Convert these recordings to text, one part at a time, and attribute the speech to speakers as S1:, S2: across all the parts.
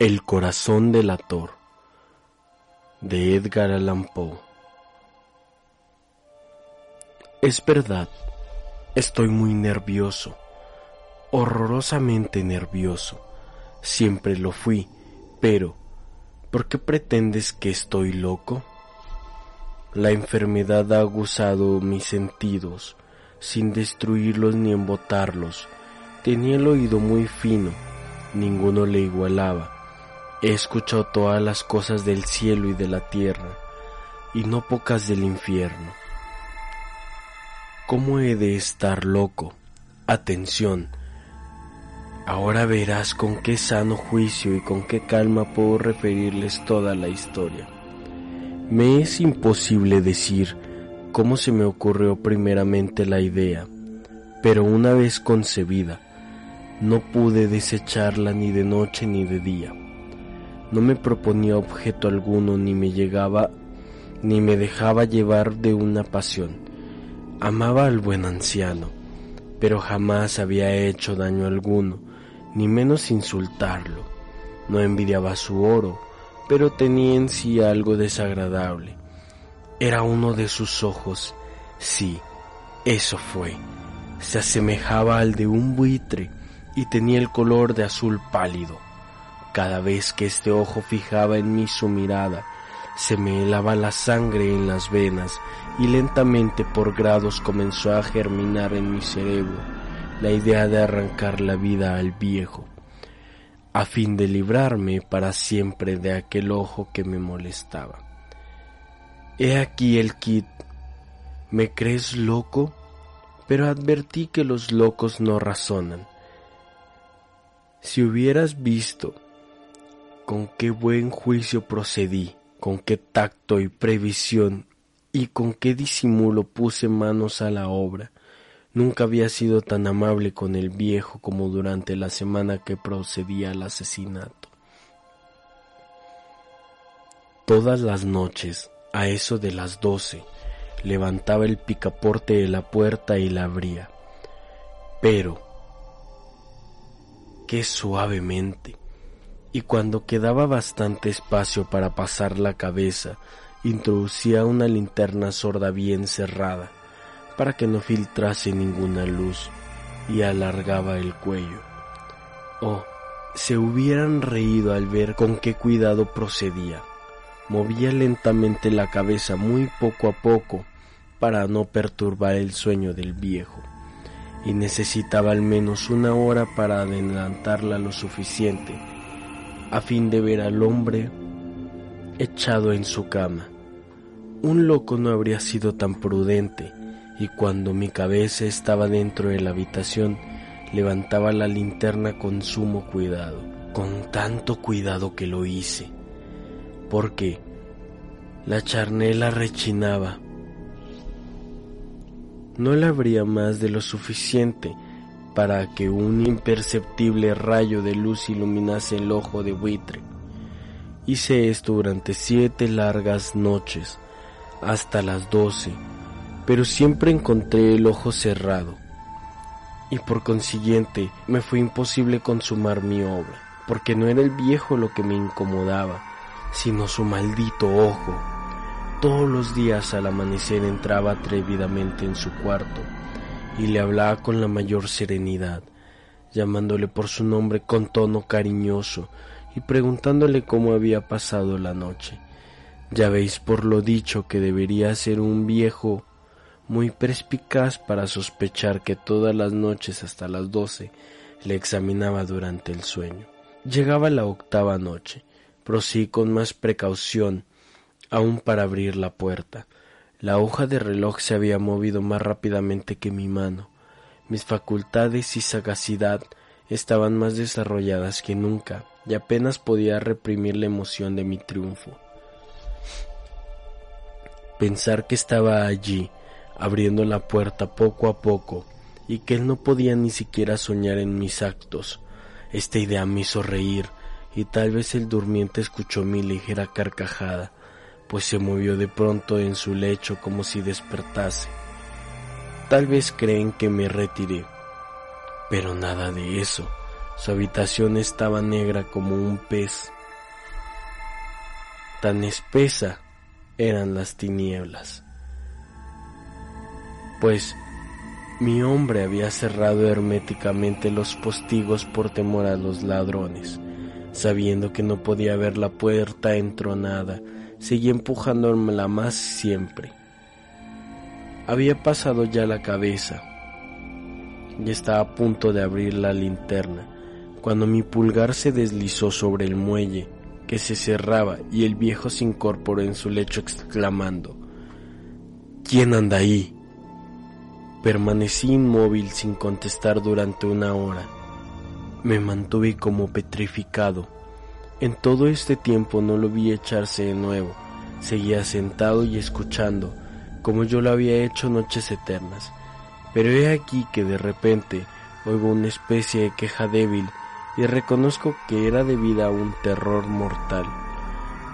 S1: El corazón del ator de Edgar Allan Poe. Es verdad, estoy muy nervioso, horrorosamente nervioso. Siempre lo fui, pero ¿por qué pretendes que estoy loco? La enfermedad ha aguzado mis sentidos, sin destruirlos ni embotarlos. Tenía el oído muy fino, ninguno le igualaba He escuchado todas las cosas del cielo y de la tierra, y no pocas del infierno. ¿Cómo he de estar loco? Atención. Ahora verás con qué sano juicio y con qué calma puedo referirles toda la historia. Me es imposible decir cómo se me ocurrió primeramente la idea, pero una vez concebida, no pude desecharla ni de noche ni de día. No me proponía objeto alguno ni me llegaba ni me dejaba llevar de una pasión. Amaba al buen anciano, pero jamás había hecho daño alguno, ni menos insultarlo. No envidiaba su oro, pero tenía en sí algo desagradable. Era uno de sus ojos, sí, eso fue. Se asemejaba al de un buitre y tenía el color de azul pálido. Cada vez que este ojo fijaba en mí su mirada, se me helaba la sangre en las venas y lentamente por grados comenzó a germinar en mi cerebro la idea de arrancar la vida al viejo, a fin de librarme para siempre de aquel ojo que me molestaba. He aquí el kit. ¿Me crees loco? Pero advertí que los locos no razonan. Si hubieras visto con qué buen juicio procedí, con qué tacto y previsión y con qué disimulo puse manos a la obra. Nunca había sido tan amable con el viejo como durante la semana que procedía al asesinato. Todas las noches, a eso de las doce, levantaba el picaporte de la puerta y la abría. Pero, qué suavemente, y cuando quedaba bastante espacio para pasar la cabeza, introducía una linterna sorda bien cerrada, para que no filtrase ninguna luz, y alargaba el cuello. Oh, se hubieran reído al ver con qué cuidado procedía. Movía lentamente la cabeza muy poco a poco para no perturbar el sueño del viejo, y necesitaba al menos una hora para adelantarla lo suficiente a fin de ver al hombre echado en su cama. Un loco no habría sido tan prudente, y cuando mi cabeza estaba dentro de la habitación, levantaba la linterna con sumo cuidado, con tanto cuidado que lo hice, porque la charnela rechinaba. No le habría más de lo suficiente para que un imperceptible rayo de luz iluminase el ojo de buitre. Hice esto durante siete largas noches, hasta las doce, pero siempre encontré el ojo cerrado, y por consiguiente me fue imposible consumar mi obra, porque no era el viejo lo que me incomodaba, sino su maldito ojo. Todos los días al amanecer entraba atrevidamente en su cuarto, y le hablaba con la mayor serenidad, llamándole por su nombre con tono cariñoso y preguntándole cómo había pasado la noche. Ya veis por lo dicho que debería ser un viejo muy perspicaz para sospechar que todas las noches hasta las doce le examinaba durante el sueño. Llegaba la octava noche, prosí con más precaución, aún para abrir la puerta, la hoja de reloj se había movido más rápidamente que mi mano. Mis facultades y sagacidad estaban más desarrolladas que nunca y apenas podía reprimir la emoción de mi triunfo. Pensar que estaba allí, abriendo la puerta poco a poco, y que él no podía ni siquiera soñar en mis actos. Esta idea me hizo reír, y tal vez el durmiente escuchó mi ligera carcajada pues se movió de pronto en su lecho como si despertase. Tal vez creen que me retiré, pero nada de eso. Su habitación estaba negra como un pez. Tan espesa eran las tinieblas. Pues mi hombre había cerrado herméticamente los postigos por temor a los ladrones. Sabiendo que no podía ver la puerta entronada, seguía empujándola más siempre. Había pasado ya la cabeza y estaba a punto de abrir la linterna cuando mi pulgar se deslizó sobre el muelle que se cerraba y el viejo se incorporó en su lecho exclamando ¿Quién anda ahí? Permanecí inmóvil sin contestar durante una hora. Me mantuve como petrificado. En todo este tiempo no lo vi echarse de nuevo. Seguía sentado y escuchando, como yo lo había hecho noches eternas. Pero he aquí que de repente oigo una especie de queja débil y reconozco que era debida a un terror mortal.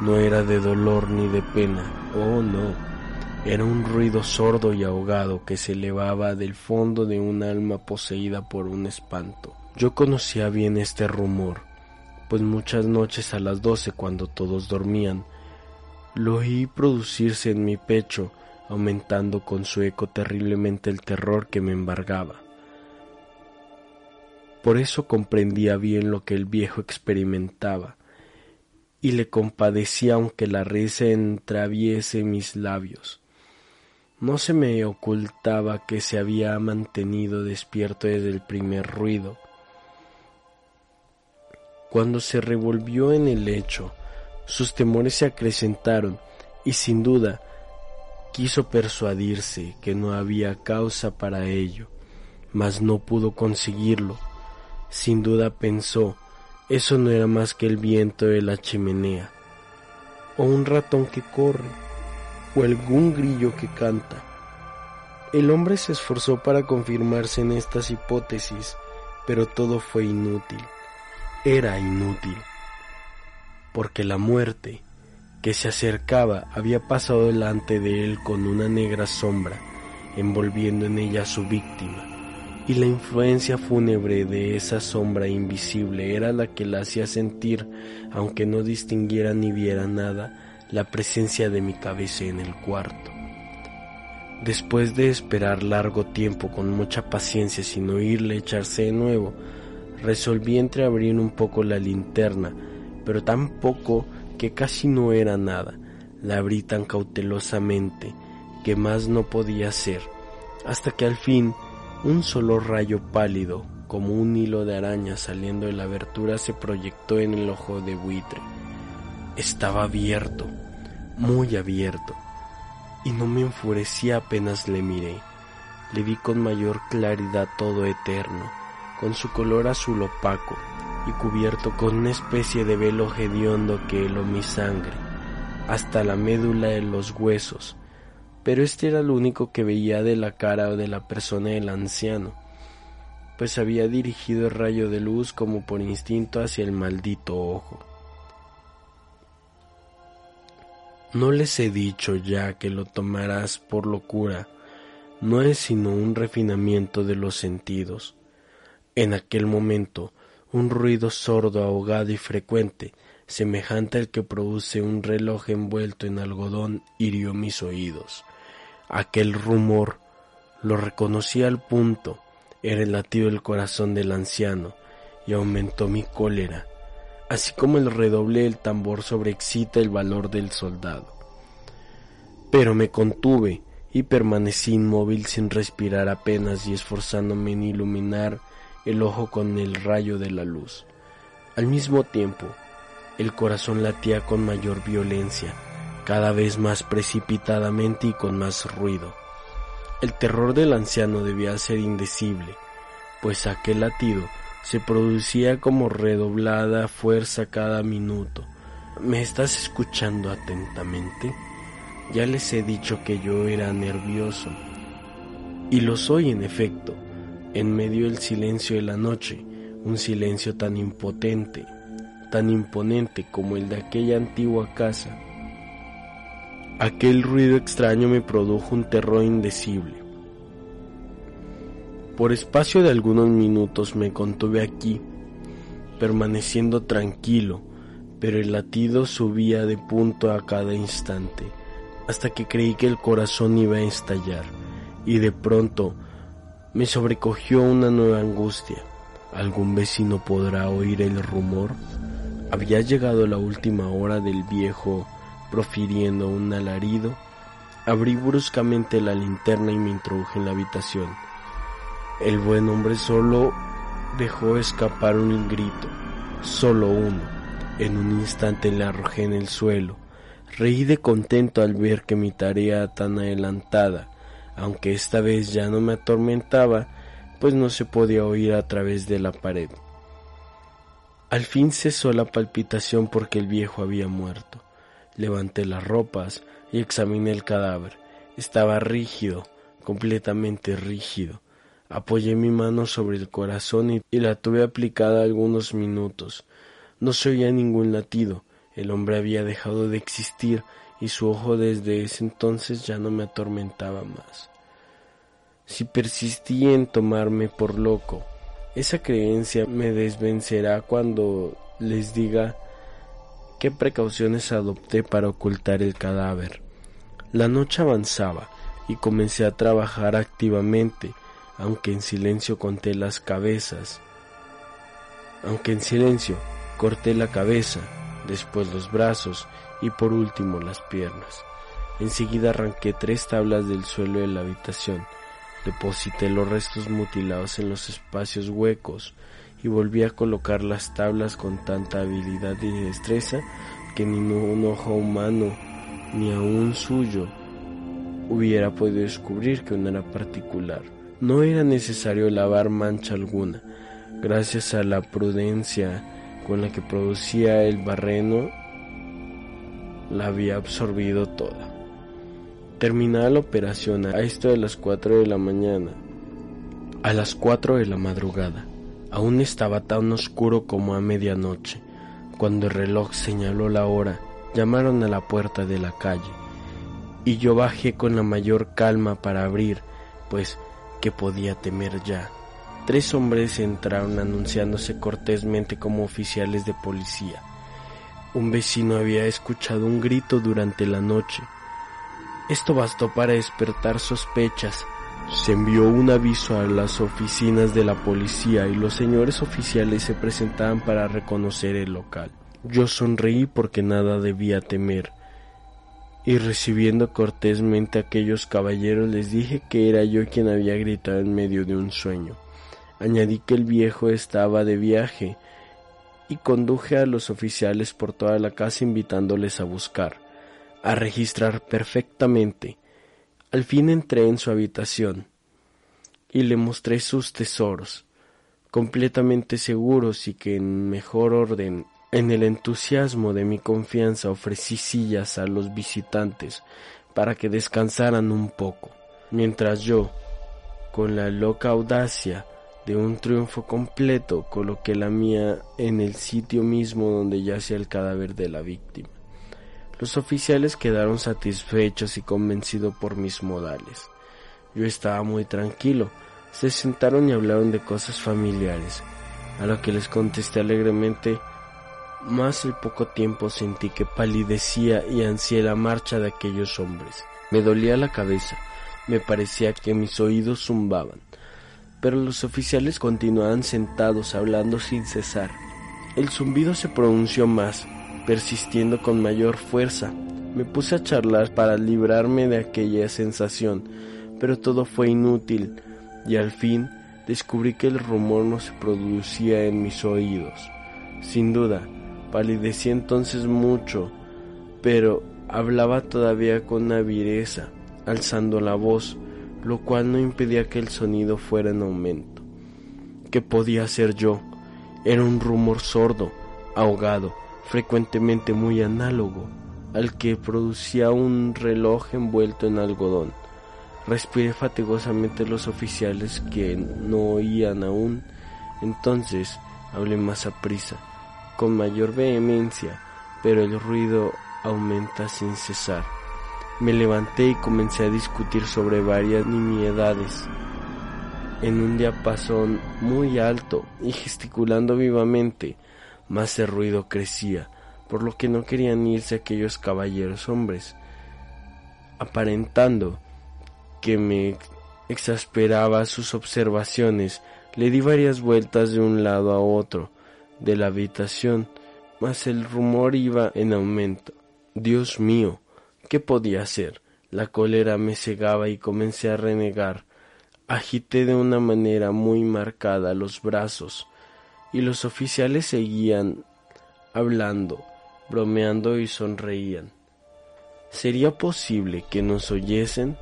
S1: No era de dolor ni de pena, oh no, era un ruido sordo y ahogado que se elevaba del fondo de un alma poseída por un espanto. Yo conocía bien este rumor, pues muchas noches a las doce cuando todos dormían, lo oí producirse en mi pecho, aumentando con su eco terriblemente el terror que me embargaba. Por eso comprendía bien lo que el viejo experimentaba, y le compadecía aunque la risa entraviese mis labios. No se me ocultaba que se había mantenido despierto desde el primer ruido. Cuando se revolvió en el lecho, sus temores se acrecentaron y sin duda quiso persuadirse que no había causa para ello, mas no pudo conseguirlo sin duda pensó, eso no era más que el viento de la chimenea, o un ratón que corre, o algún grillo que canta. El hombre se esforzó para confirmarse en estas hipótesis, pero todo fue inútil. Era inútil, porque la muerte que se acercaba había pasado delante de él con una negra sombra, envolviendo en ella a su víctima y la influencia fúnebre de esa sombra invisible era la que la hacía sentir, aunque no distinguiera ni viera nada, la presencia de mi cabeza en el cuarto. Después de esperar largo tiempo con mucha paciencia sin oírle echarse de nuevo, resolví entreabrir un poco la linterna, pero tan poco que casi no era nada. La abrí tan cautelosamente que más no podía hacer, hasta que al fin un solo rayo pálido, como un hilo de araña saliendo de la abertura, se proyectó en el ojo de buitre. Estaba abierto, muy abierto, y no me enfurecía apenas le miré. Le vi con mayor claridad todo eterno, con su color azul opaco y cubierto con una especie de velo hediondo que heló mi sangre, hasta la médula de los huesos, pero este era lo único que veía de la cara o de la persona del anciano, pues había dirigido el rayo de luz como por instinto hacia el maldito ojo. No les he dicho ya que lo tomarás por locura, no es sino un refinamiento de los sentidos. En aquel momento, un ruido sordo, ahogado y frecuente, semejante al que produce un reloj envuelto en algodón, hirió mis oídos. Aquel rumor lo reconocí al punto, era el latido del corazón del anciano, y aumentó mi cólera, así como el redoble del tambor sobreexcita el valor del soldado. Pero me contuve y permanecí inmóvil sin respirar apenas y esforzándome en iluminar el ojo con el rayo de la luz. Al mismo tiempo, el corazón latía con mayor violencia, cada vez más precipitadamente y con más ruido. El terror del anciano debía ser indecible, pues aquel latido se producía como redoblada fuerza cada minuto. ¿Me estás escuchando atentamente? Ya les he dicho que yo era nervioso. Y lo soy en efecto, en medio del silencio de la noche, un silencio tan impotente, tan imponente como el de aquella antigua casa Aquel ruido extraño me produjo un terror indecible. Por espacio de algunos minutos me contuve aquí, permaneciendo tranquilo, pero el latido subía de punto a cada instante, hasta que creí que el corazón iba a estallar, y de pronto me sobrecogió una nueva angustia. ¿Algún vecino podrá oír el rumor? Había llegado la última hora del viejo profiriendo un alarido. Abrí bruscamente la linterna y me introduje en la habitación. El buen hombre solo dejó escapar un grito, solo uno. En un instante le arrojé en el suelo. Reí de contento al ver que mi tarea tan adelantada, aunque esta vez ya no me atormentaba, pues no se podía oír a través de la pared. Al fin cesó la palpitación porque el viejo había muerto. Levanté las ropas y examiné el cadáver. Estaba rígido, completamente rígido. Apoyé mi mano sobre el corazón y, la tuve aplicada algunos minutos. No se oía ningún latido. El hombre había dejado de existir y su ojo desde ese entonces ya no me atormentaba más. Si persistí en tomarme por loco, esa creencia me desvencerá cuando les diga qué precauciones adopté para ocultar el cadáver. La noche avanzaba y comencé a trabajar activamente, aunque en silencio conté las cabezas. Aunque en silencio corté la cabeza, después los brazos y por último las piernas. Enseguida arranqué tres tablas del suelo de la habitación, deposité los restos mutilados en los espacios huecos y volví a colocar las tablas con tanta habilidad y destreza que ni un ojo humano ni aun suyo hubiera podido descubrir que una era particular. No era necesario lavar mancha alguna, gracias a la prudencia con la que producía el barreno, la había absorbido toda. Terminada la operación a esto de las 4 de la mañana, a las 4 de la madrugada, Aún estaba tan oscuro como a medianoche. Cuando el reloj señaló la hora, llamaron a la puerta de la calle, y yo bajé con la mayor calma para abrir, pues que podía temer ya. Tres hombres entraron anunciándose cortésmente como oficiales de policía. Un vecino había escuchado un grito durante la noche. Esto bastó para despertar sospechas se envió un aviso a las oficinas de la policía y los señores oficiales se presentaban para reconocer el local. Yo sonreí porque nada debía temer y recibiendo cortésmente a aquellos caballeros les dije que era yo quien había gritado en medio de un sueño. Añadí que el viejo estaba de viaje y conduje a los oficiales por toda la casa invitándoles a buscar, a registrar perfectamente al fin entré en su habitación y le mostré sus tesoros, completamente seguros y que en mejor orden. En el entusiasmo de mi confianza ofrecí sillas a los visitantes para que descansaran un poco, mientras yo, con la loca audacia de un triunfo completo, coloqué la mía en el sitio mismo donde yacía el cadáver de la víctima. Los oficiales quedaron satisfechos y convencidos por mis modales. Yo estaba muy tranquilo. Se sentaron y hablaron de cosas familiares, a lo que les contesté alegremente. Más al poco tiempo sentí que palidecía y ansié la marcha de aquellos hombres. Me dolía la cabeza, me parecía que mis oídos zumbaban. Pero los oficiales continuaban sentados hablando sin cesar. El zumbido se pronunció más, persistiendo con mayor fuerza. Me puse a charlar para librarme de aquella sensación, pero todo fue inútil y al fin descubrí que el rumor no se producía en mis oídos. Sin duda, palidecí entonces mucho, pero hablaba todavía con avireza, alzando la voz, lo cual no impedía que el sonido fuera en aumento. ¿Qué podía hacer yo? Era un rumor sordo, ahogado, frecuentemente muy análogo al que producía un reloj envuelto en algodón. Respiré fatigosamente los oficiales que no oían aún. Entonces hablé más a prisa, con mayor vehemencia, pero el ruido aumenta sin cesar. Me levanté y comencé a discutir sobre varias nimiedades en un diapasón muy alto y gesticulando vivamente más el ruido crecía, por lo que no querían irse aquellos caballeros hombres. Aparentando que me exasperaba sus observaciones, le di varias vueltas de un lado a otro de la habitación, mas el rumor iba en aumento. Dios mío, ¿qué podía hacer? La cólera me cegaba y comencé a renegar. Agité de una manera muy marcada los brazos, y los oficiales seguían hablando, bromeando y sonreían. ¿Sería posible que nos oyesen?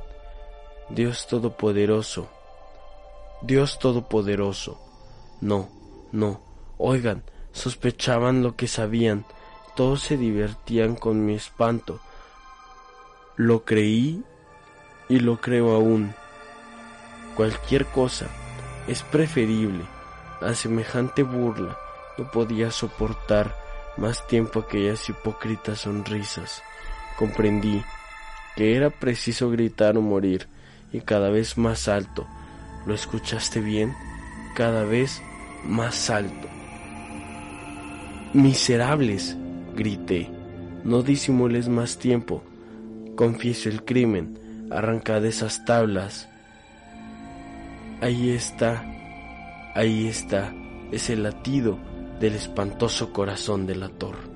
S1: Dios Todopoderoso, Dios Todopoderoso. No, no, oigan, sospechaban lo que sabían, todos se divertían con mi espanto. Lo creí y lo creo aún. Cualquier cosa es preferible a semejante burla. No podía soportar más tiempo aquellas hipócritas sonrisas. Comprendí que era preciso gritar o morir, y cada vez más alto. ¿Lo escuchaste bien? Cada vez más alto. Miserables, grité, no disimules más tiempo. Confieso el crimen, arrancad esas tablas. Ahí está, ahí está, es el latido del espantoso corazón del ator.